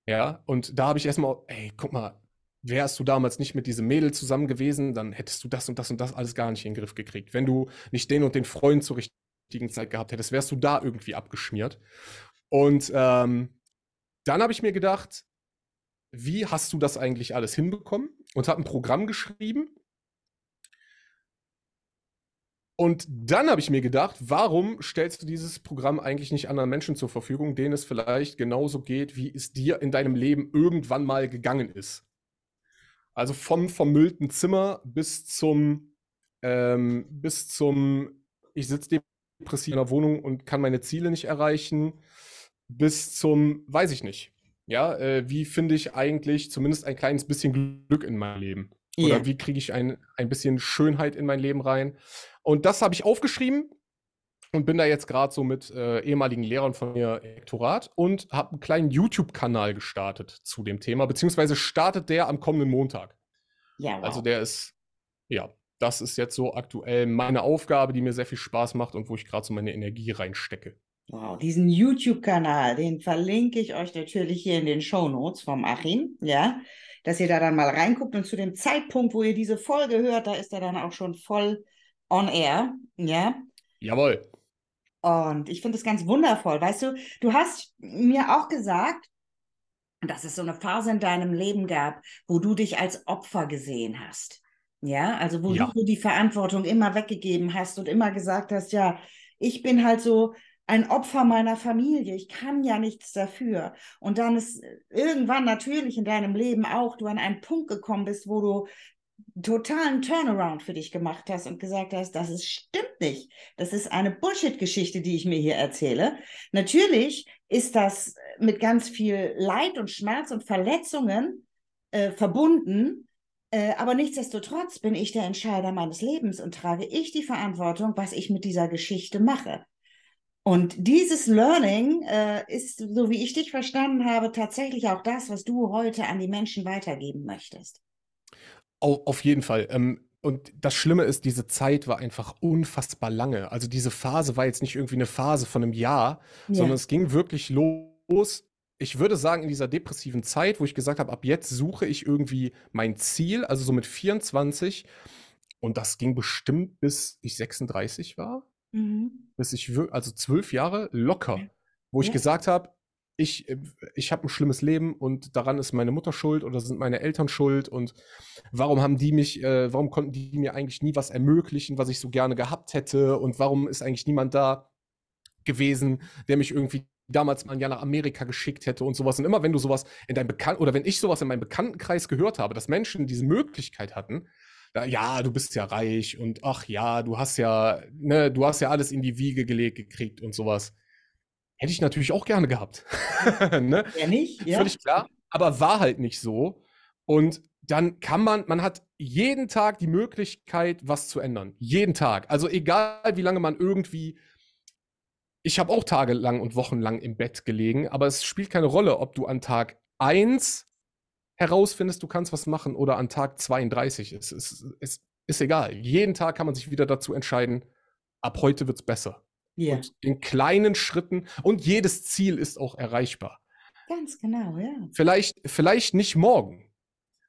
Ja, und da habe ich erstmal, ey, guck mal, wärst du damals nicht mit diesem Mädel zusammen gewesen, dann hättest du das und das und das alles gar nicht in den Griff gekriegt. Wenn du nicht den und den Freund zur richtigen Zeit gehabt hättest, wärst du da irgendwie abgeschmiert. Und ähm, dann habe ich mir gedacht, wie hast du das eigentlich alles hinbekommen? Und habe ein Programm geschrieben. Und dann habe ich mir gedacht, warum stellst du dieses Programm eigentlich nicht anderen Menschen zur Verfügung, denen es vielleicht genauso geht, wie es dir in deinem Leben irgendwann mal gegangen ist? Also vom vermüllten Zimmer bis zum, ähm, bis zum, ich sitze depressiv in der Wohnung und kann meine Ziele nicht erreichen, bis zum, weiß ich nicht. Ja, äh, wie finde ich eigentlich zumindest ein kleines bisschen Glück in mein Leben? Oder Ja. wie kriege ich ein, ein bisschen Schönheit in mein Leben rein? Und das habe ich aufgeschrieben und bin da jetzt gerade so mit äh, ehemaligen Lehrern von mir im Lektorat und habe einen kleinen YouTube-Kanal gestartet zu dem Thema, beziehungsweise startet der am kommenden Montag. Ja, wow. Also der ist, ja, das ist jetzt so aktuell meine Aufgabe, die mir sehr viel Spaß macht und wo ich gerade so meine Energie reinstecke. Wow, diesen YouTube-Kanal, den verlinke ich euch natürlich hier in den Shownotes vom Achim, ja, dass ihr da dann mal reinguckt und zu dem Zeitpunkt, wo ihr diese Folge hört, da ist er dann auch schon voll on air, ja. Jawohl. Und ich finde es ganz wundervoll. Weißt du, du hast mir auch gesagt, dass es so eine Phase in deinem Leben gab, wo du dich als Opfer gesehen hast. Ja, also wo Ja. du die Verantwortung immer weggegeben hast und immer gesagt hast, ja, ich bin halt so ein Opfer meiner Familie. Ich kann ja nichts dafür. Und dann ist irgendwann natürlich in deinem Leben auch du an einen Punkt gekommen bist, wo du totalen Turnaround für dich gemacht hast und gesagt hast, das ist, stimmt nicht. Das ist eine Bullshit-Geschichte, die ich mir hier erzähle. Natürlich ist das mit ganz viel Leid und Schmerz und Verletzungen äh, verbunden. Äh, aber nichtsdestotrotz bin ich der Entscheider meines Lebens und trage ich die Verantwortung, was ich mit dieser Geschichte mache. Und dieses Learning äh, ist, so wie ich dich verstanden habe, tatsächlich auch das, was du heute an die Menschen weitergeben möchtest. Auf jeden Fall. Ähm, und das Schlimme ist, diese Zeit war einfach unfassbar lange. Also diese Phase war jetzt nicht irgendwie eine Phase von einem Jahr, ja. sondern es ging wirklich los. Ich würde sagen, in dieser depressiven Zeit, wo ich gesagt habe, ab jetzt suche ich irgendwie mein Ziel, also so mit 24. Und das ging bestimmt bis ich 36 war. Mhm. Bis ich, also zwölf Jahre locker, wo ich ja. gesagt habe, ich, ich habe ein schlimmes Leben und daran ist meine Mutter schuld oder sind meine Eltern schuld und warum haben die mich, äh, warum konnten die mir eigentlich nie was ermöglichen, was ich so gerne gehabt hätte und warum ist eigentlich niemand da gewesen, der mich irgendwie damals mal ein Jahr nach Amerika geschickt hätte und sowas. Und immer wenn du sowas in deinem Bekannten oder wenn ich sowas in meinem Bekanntenkreis gehört habe, dass Menschen diese Möglichkeit hatten, ja, du bist ja reich und ach ja, du hast ja, ne, du hast ja alles in die Wiege gelegt gekriegt und sowas Hätte ich natürlich auch gerne gehabt. (laughs) ne? Ja, nicht? Ja. Völlig klar. Aber war halt nicht so. Und dann kann man, man hat jeden Tag die Möglichkeit, was zu ändern. Jeden Tag. Also egal, wie lange man irgendwie. Ich habe auch tagelang und wochenlang im Bett gelegen, aber es spielt keine Rolle, ob du an Tag 1 herausfindest, du kannst was machen oder an Tag 32. Es, es, es ist egal. Jeden Tag kann man sich wieder dazu entscheiden, ab heute wird es besser. Yeah. Und in kleinen Schritten. Und jedes Ziel ist auch erreichbar. Ganz genau, ja. Vielleicht, vielleicht nicht morgen.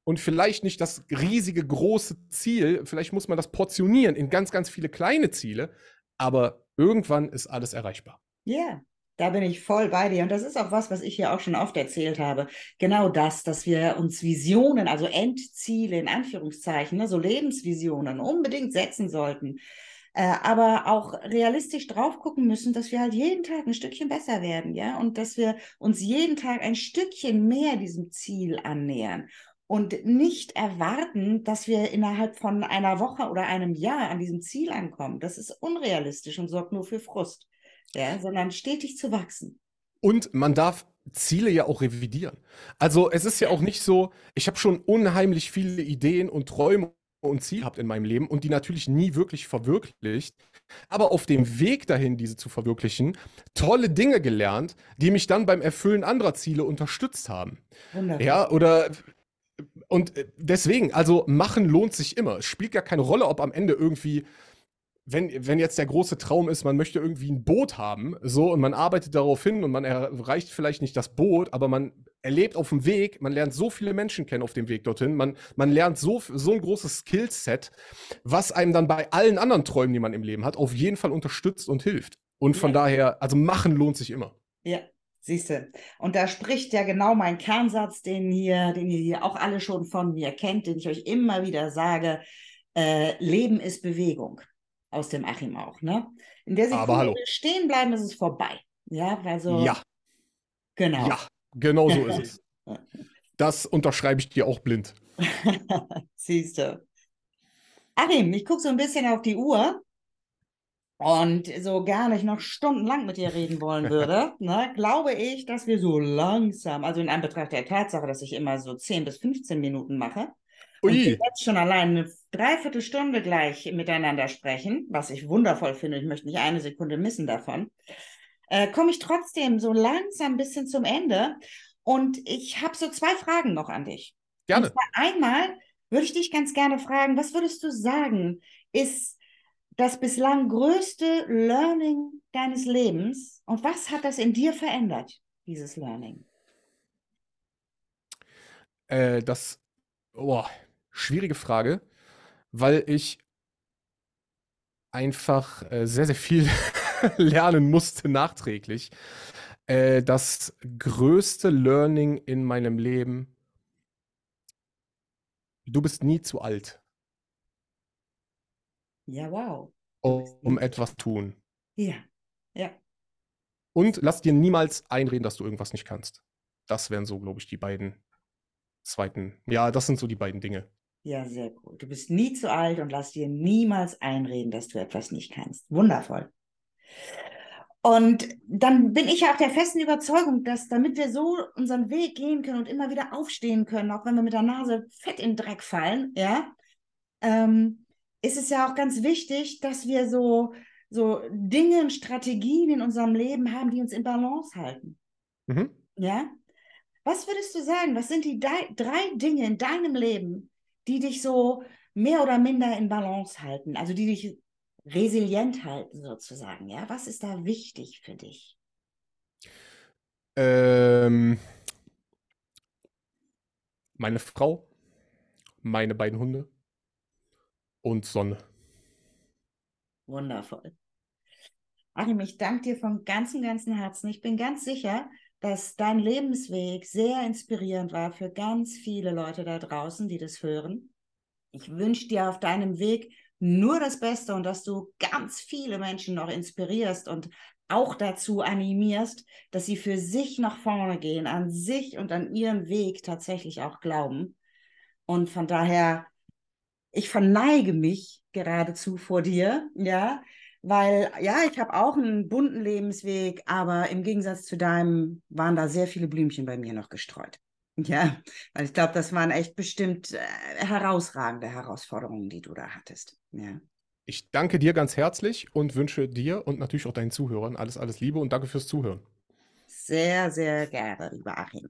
Und vielleicht nicht das riesige, große Ziel. Vielleicht muss man das portionieren in ganz, ganz viele kleine Ziele. Aber irgendwann ist alles erreichbar. Ja, yeah. Da bin ich voll bei dir. Und das ist auch was, was ich hier auch schon oft erzählt habe. Genau das, dass wir uns Visionen, also Endziele in Anführungszeichen, ne, so Lebensvisionen unbedingt setzen sollten aber auch realistisch drauf gucken müssen, dass wir halt jeden Tag ein Stückchen besser werden, ja, und dass wir uns jeden Tag ein Stückchen mehr diesem Ziel annähern und nicht erwarten, dass wir innerhalb von einer Woche oder einem Jahr an diesem Ziel ankommen. Das ist unrealistisch und sorgt nur für Frust, ja, sondern stetig zu wachsen. Und man darf Ziele ja auch revidieren. Also es ist ja auch nicht so, ich habe schon unheimlich viele Ideen und Träume und Ziel habt in meinem Leben und die natürlich nie wirklich verwirklicht, aber auf dem Weg dahin, diese zu verwirklichen, tolle Dinge gelernt, die mich dann beim Erfüllen anderer Ziele unterstützt haben. Wunderbar. Ja, oder und äh, deswegen, also machen lohnt sich immer. Es spielt gar keine Rolle, ob am Ende irgendwie wenn, wenn jetzt der große Traum ist, man möchte irgendwie ein Boot haben, so, und man arbeitet darauf hin und man erreicht vielleicht nicht das Boot, aber man erlebt auf dem Weg, man lernt so viele Menschen kennen auf dem Weg dorthin, man, man lernt so, so ein großes Skillset, was einem dann bei allen anderen Träumen, die man im Leben hat, auf jeden Fall unterstützt und hilft. Und von ja. daher, also machen lohnt sich immer. Ja, Siehst du, und da spricht ja genau mein Kernsatz, den hier, den ihr hier auch alle schon von mir kennt, den ich euch immer wieder sage: äh, Leben ist Bewegung aus dem Achim auch, ne? In der Sekunde stehen bleiben, ist es vorbei. Ja, also. Ja. Genau. Ja, genau so ist es. (laughs) Das unterschreibe ich dir auch blind. (laughs) Siehst du. Achim, ich gucke so ein bisschen auf die Uhr und so gerne ich noch stundenlang mit dir reden wollen würde, (laughs) ne, glaube ich, dass wir so langsam, also in Anbetracht der Tatsache, dass ich immer so 10 bis 15 Minuten mache, Ui. und wir jetzt schon allein eine Dreiviertelstunde gleich miteinander sprechen, was ich wundervoll finde, ich möchte nicht eine Sekunde missen davon, äh, komme ich trotzdem so langsam ein bisschen zum Ende. Und ich habe so zwei Fragen noch an dich. Gerne. einmal würde ich dich ganz gerne fragen, was würdest du sagen, ist das bislang größte Learning deines Lebens und was hat das in dir verändert, dieses Learning? Äh, das, oh, schwierige Frage weil ich einfach äh, sehr, sehr viel (laughs) lernen musste nachträglich. Äh, das größte Learning in meinem Leben, du bist nie zu alt. Ja, wow. Um, um etwas tun. Ja, ja. Und lass dir niemals einreden, dass du irgendwas nicht kannst. Das wären so, glaube ich, die beiden zweiten. Ja, das sind so die beiden Dinge. Ja, sehr gut. Du bist nie zu alt und lass dir niemals einreden, dass du etwas nicht kannst. Wundervoll. Und dann bin ich ja auch der festen Überzeugung, dass damit wir so unseren Weg gehen können und immer wieder aufstehen können, auch wenn wir mit der Nase fett in den Dreck fallen, ja, ähm, ist es ja auch ganz wichtig, dass wir so so Dinge und Strategien in unserem Leben haben, die uns in Balance halten. Mhm. Ja? Was würdest du sagen? Was sind die drei Dinge in deinem Leben, die dich so mehr oder minder in Balance halten? Also die dich resilient halten sozusagen. Ja? Was ist da wichtig für dich? Ähm, meine Frau, meine beiden Hunde und Sonne. Wundervoll. Achim, ich danke dir von ganzem, ganzem Herzen. Ich bin ganz sicher, dass dein Lebensweg sehr inspirierend war für ganz viele Leute da draußen, die das hören. Ich wünsche dir auf deinem Weg nur das Beste und dass du ganz viele Menschen noch inspirierst und auch dazu animierst, dass sie für sich nach vorne gehen, an sich und an ihren Weg tatsächlich auch glauben. Und von daher, ich verneige mich geradezu vor dir, ja, weil ja, ich habe auch einen bunten Lebensweg, aber im Gegensatz zu deinem waren da sehr viele Blümchen bei mir noch gestreut. Ja, weil ich glaube, das waren echt bestimmt äh, herausragende Herausforderungen, die du da hattest. Ja. Ich danke dir ganz herzlich und wünsche dir und natürlich auch deinen Zuhörern alles, alles Liebe und danke fürs Zuhören. Sehr, sehr gerne, lieber Achim.